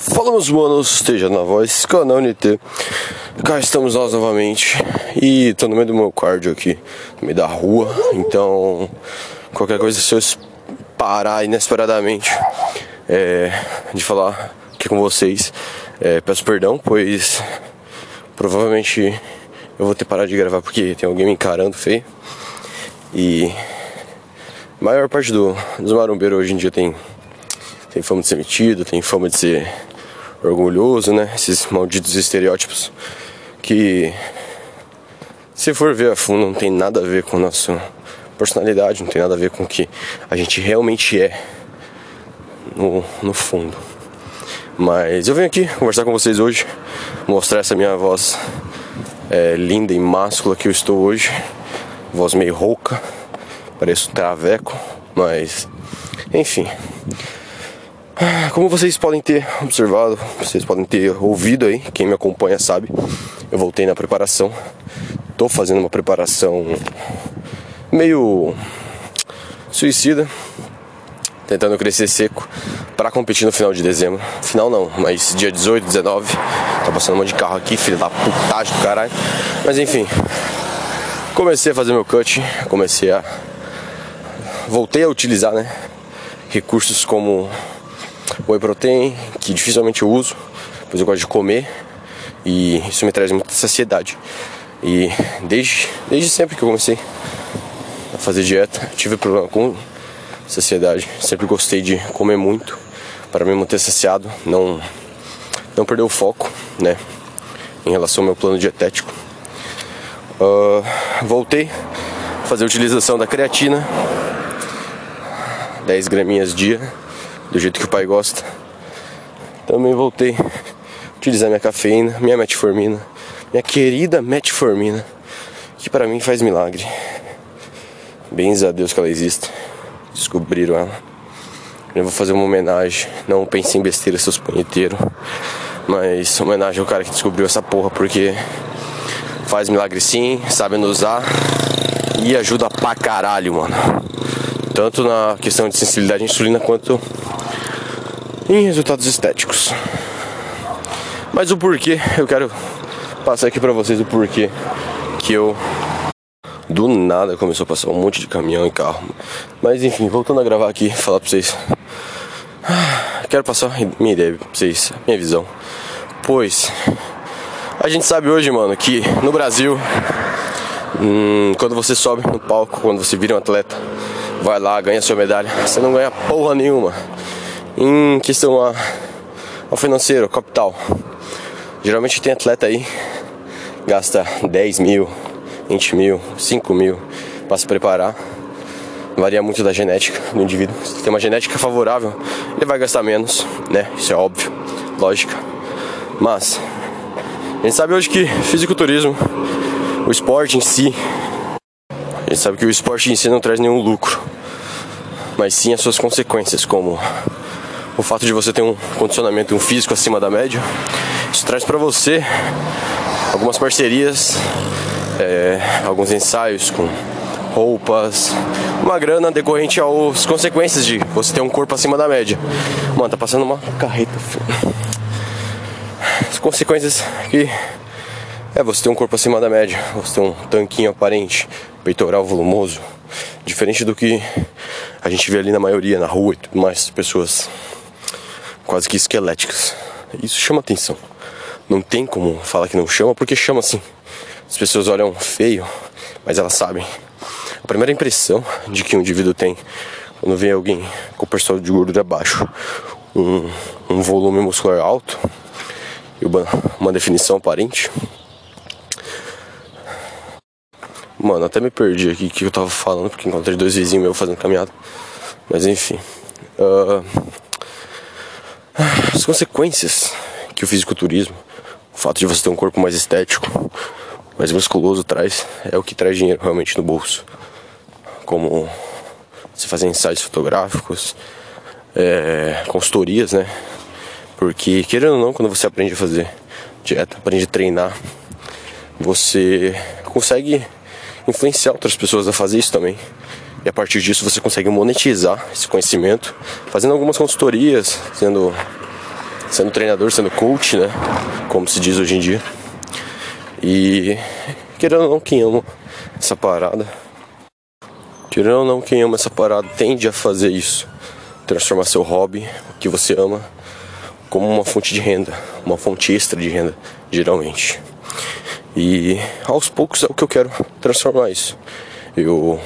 Fala meus manos, esteja na voz, canal NT Cá estamos nós novamente. E tô no meio do meu cardio aqui No meio da rua. Então, qualquer coisa se eu parar inesperadamente é, De falar aqui com vocês. É, Peço perdão, pois Provavelmente eu vou ter que parar de gravar Porque tem alguém me encarando feio E a maior parte do, dos marombeiros hoje em dia tem tem fama de ser metido, tem fama de ser orgulhoso, né? Esses malditos estereótipos que, se for ver a fundo, não tem nada a ver com a nossa personalidade, não tem nada a ver com o que a gente realmente é no, no fundo. Mas eu venho aqui conversar com vocês hoje, mostrar essa minha voz é, linda e máscula que eu estou hoje. Voz meio rouca, pareço traveco, mas enfim. Como vocês podem ter observado, vocês podem ter ouvido aí, quem me acompanha sabe, eu voltei na preparação. Tô fazendo uma preparação meio suicida, tentando crescer seco para competir no final de dezembro. Final não, mas dia 18, 19. Tá passando um monte de carro aqui, filho da putagem do caralho. Mas enfim, comecei a fazer meu cut, comecei a. Voltei a utilizar, né? Recursos como whey protein, que dificilmente eu uso, pois eu gosto de comer e isso me traz muita saciedade. E desde, desde sempre que eu comecei a fazer dieta, tive problema com saciedade. Sempre gostei de comer muito para me manter saciado, não, não perder o foco, né? Em relação ao meu plano dietético. Uh, voltei a fazer a utilização da creatina, 10 graminhas dia do jeito que o pai gosta. Também voltei a utilizar minha cafeína, minha metformina, minha querida metformina, que para mim faz milagre. Bens a Deus que ela existe. Descobriram ela. Eu vou fazer uma homenagem. Não pense em besteira, seus punheteiros. Mas homenagem ao cara que descobriu essa porra, porque faz milagre sim, sabe usar e ajuda pra caralho, mano. Tanto na questão de sensibilidade à insulina quanto em resultados estéticos. Mas o porquê, eu quero passar aqui pra vocês o porquê que eu do nada começou a passar um monte de caminhão e carro. Mas enfim, voltando a gravar aqui, falar pra vocês. Quero passar minha ideia pra vocês, minha visão. Pois a gente sabe hoje, mano, que no Brasil, hum, quando você sobe no palco, quando você vira um atleta, vai lá, ganha sua medalha, você não ganha porra nenhuma em questão a, ao financeiro, capital. Geralmente tem atleta aí, gasta 10 mil, 20 mil, 5 mil para se preparar. Varia muito da genética do indivíduo. Se tem uma genética favorável, ele vai gastar menos, né? Isso é óbvio, lógica. Mas a gente sabe hoje que fisiculturismo, o esporte em si, a gente sabe que o esporte em si não traz nenhum lucro, mas sim as suas consequências, como o fato de você ter um condicionamento, um físico acima da média, isso traz para você algumas parcerias, é, alguns ensaios com roupas, uma grana decorrente às consequências de você ter um corpo acima da média. Mano, tá passando uma carreta. As consequências que é você ter um corpo acima da média, você ter um tanquinho aparente, peitoral volumoso, diferente do que a gente vê ali na maioria, na rua e tudo mais, pessoas quase que esqueléticas. Isso chama atenção. Não tem como falar que não chama, porque chama assim. As pessoas olham feio, mas elas sabem. A primeira impressão de que um indivíduo tem quando vê alguém com o percentual de gordura baixo, um, um volume muscular alto e uma, uma definição aparente. Mano, até me perdi aqui que eu tava falando, porque encontrei dois vizinhos meus fazendo caminhada. Mas enfim. Uh, as consequências que o fisiculturismo, o fato de você ter um corpo mais estético, mais musculoso traz, é o que traz dinheiro realmente no bolso. Como você fazer ensaios fotográficos, é, consultorias, né? Porque, querendo ou não, quando você aprende a fazer dieta, aprende a treinar, você consegue influenciar outras pessoas a fazer isso também. E a partir disso você consegue monetizar esse conhecimento, fazendo algumas consultorias, sendo sendo treinador, sendo coach, né? Como se diz hoje em dia. E querendo ou não, quem ama essa parada, querendo ou não, quem ama essa parada tende a fazer isso. Transformar seu hobby, o que você ama, como uma fonte de renda, uma fonte extra de renda, geralmente. E aos poucos é o que eu quero transformar isso. Eu,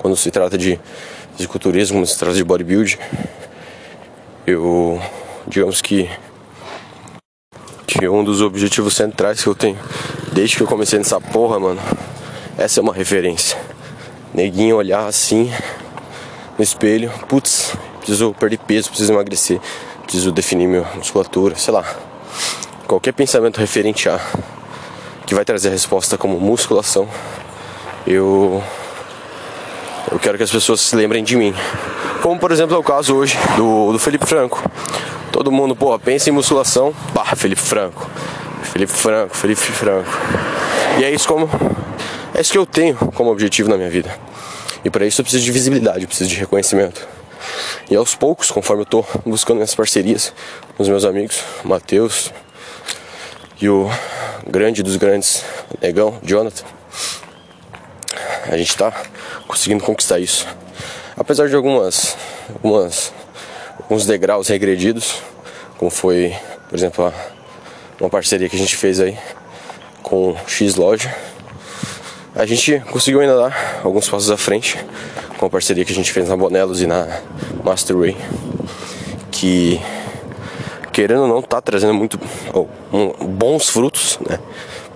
quando se trata de fisiculturismo, quando se trata de bodybuilding, eu, digamos que, que um dos objetivos centrais que eu tenho desde que eu comecei nessa porra, mano, essa é uma referência. Neguinho olhar assim no espelho, putz, preciso perder peso, preciso emagrecer, preciso definir minha musculatura, sei lá. Qualquer pensamento referente a que vai trazer a resposta como musculação, eu eu quero que as pessoas se lembrem de mim. Como por exemplo é o caso hoje do, do Felipe Franco. Todo mundo, pô, pensa em musculação, pá, Felipe Franco. Felipe Franco, Felipe Franco. E é isso como é isso que eu tenho como objetivo na minha vida. E para isso eu preciso de visibilidade, eu preciso de reconhecimento. E aos poucos, conforme eu tô buscando minhas parcerias os meus amigos, Matheus e o grande dos grandes, Negão, Jonathan, a gente tá conseguindo conquistar isso. Apesar de algumas, algumas alguns degraus regredidos, como foi, por exemplo, uma parceria que a gente fez aí com X Loja. A gente conseguiu ainda dar alguns passos à frente com a parceria que a gente fez na Bonelos e na Masterway, que querendo ou não tá trazendo muito oh, um, bons frutos, né?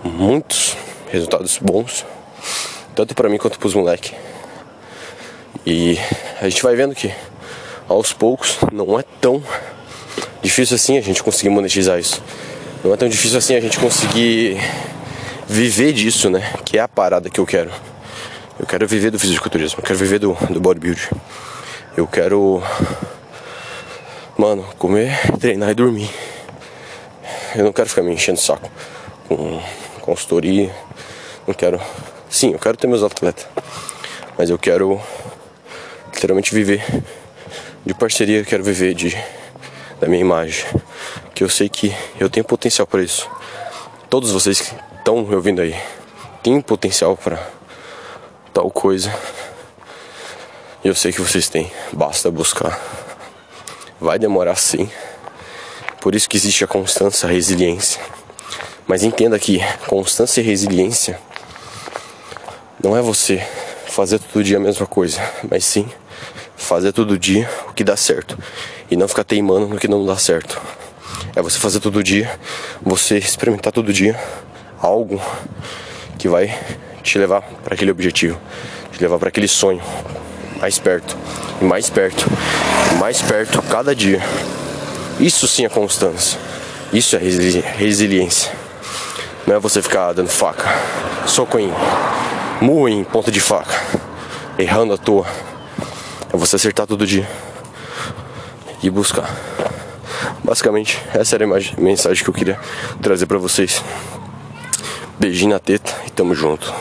Muitos resultados bons, tanto para mim quanto para os moleques. E a gente vai vendo que aos poucos não é tão difícil assim a gente conseguir monetizar isso. Não é tão difícil assim a gente conseguir viver disso, né? Que é a parada que eu quero. Eu quero viver do fisiculturismo, eu quero viver do, do bodybuilding. Eu quero, mano, comer, treinar e dormir. Eu não quero ficar me enchendo o saco com consultoria. Não quero. Sim, eu quero ter meus atletas. Mas eu quero literalmente viver de parceria, eu quero viver de da minha imagem que eu sei que eu tenho potencial para isso. Todos vocês que estão me ouvindo aí têm potencial para tal coisa. E eu sei que vocês têm, basta buscar. Vai demorar sim. Por isso que existe a constância, a resiliência. Mas entenda que constância e resiliência não é você fazer todo dia a mesma coisa, mas sim fazer todo dia o que dá certo e não ficar teimando no que não dá certo. É você fazer todo dia, você experimentar todo dia algo que vai te levar para aquele objetivo, te levar para aquele sonho mais perto e mais perto, mais perto cada dia. Isso sim é constância. Isso é resili resiliência. Não é você ficar dando faca, soco em murro em ponta de faca, errando à toa. É você acertar todo dia e buscar. Basicamente, essa era a mensagem que eu queria trazer para vocês. Beijinho na teta e tamo junto.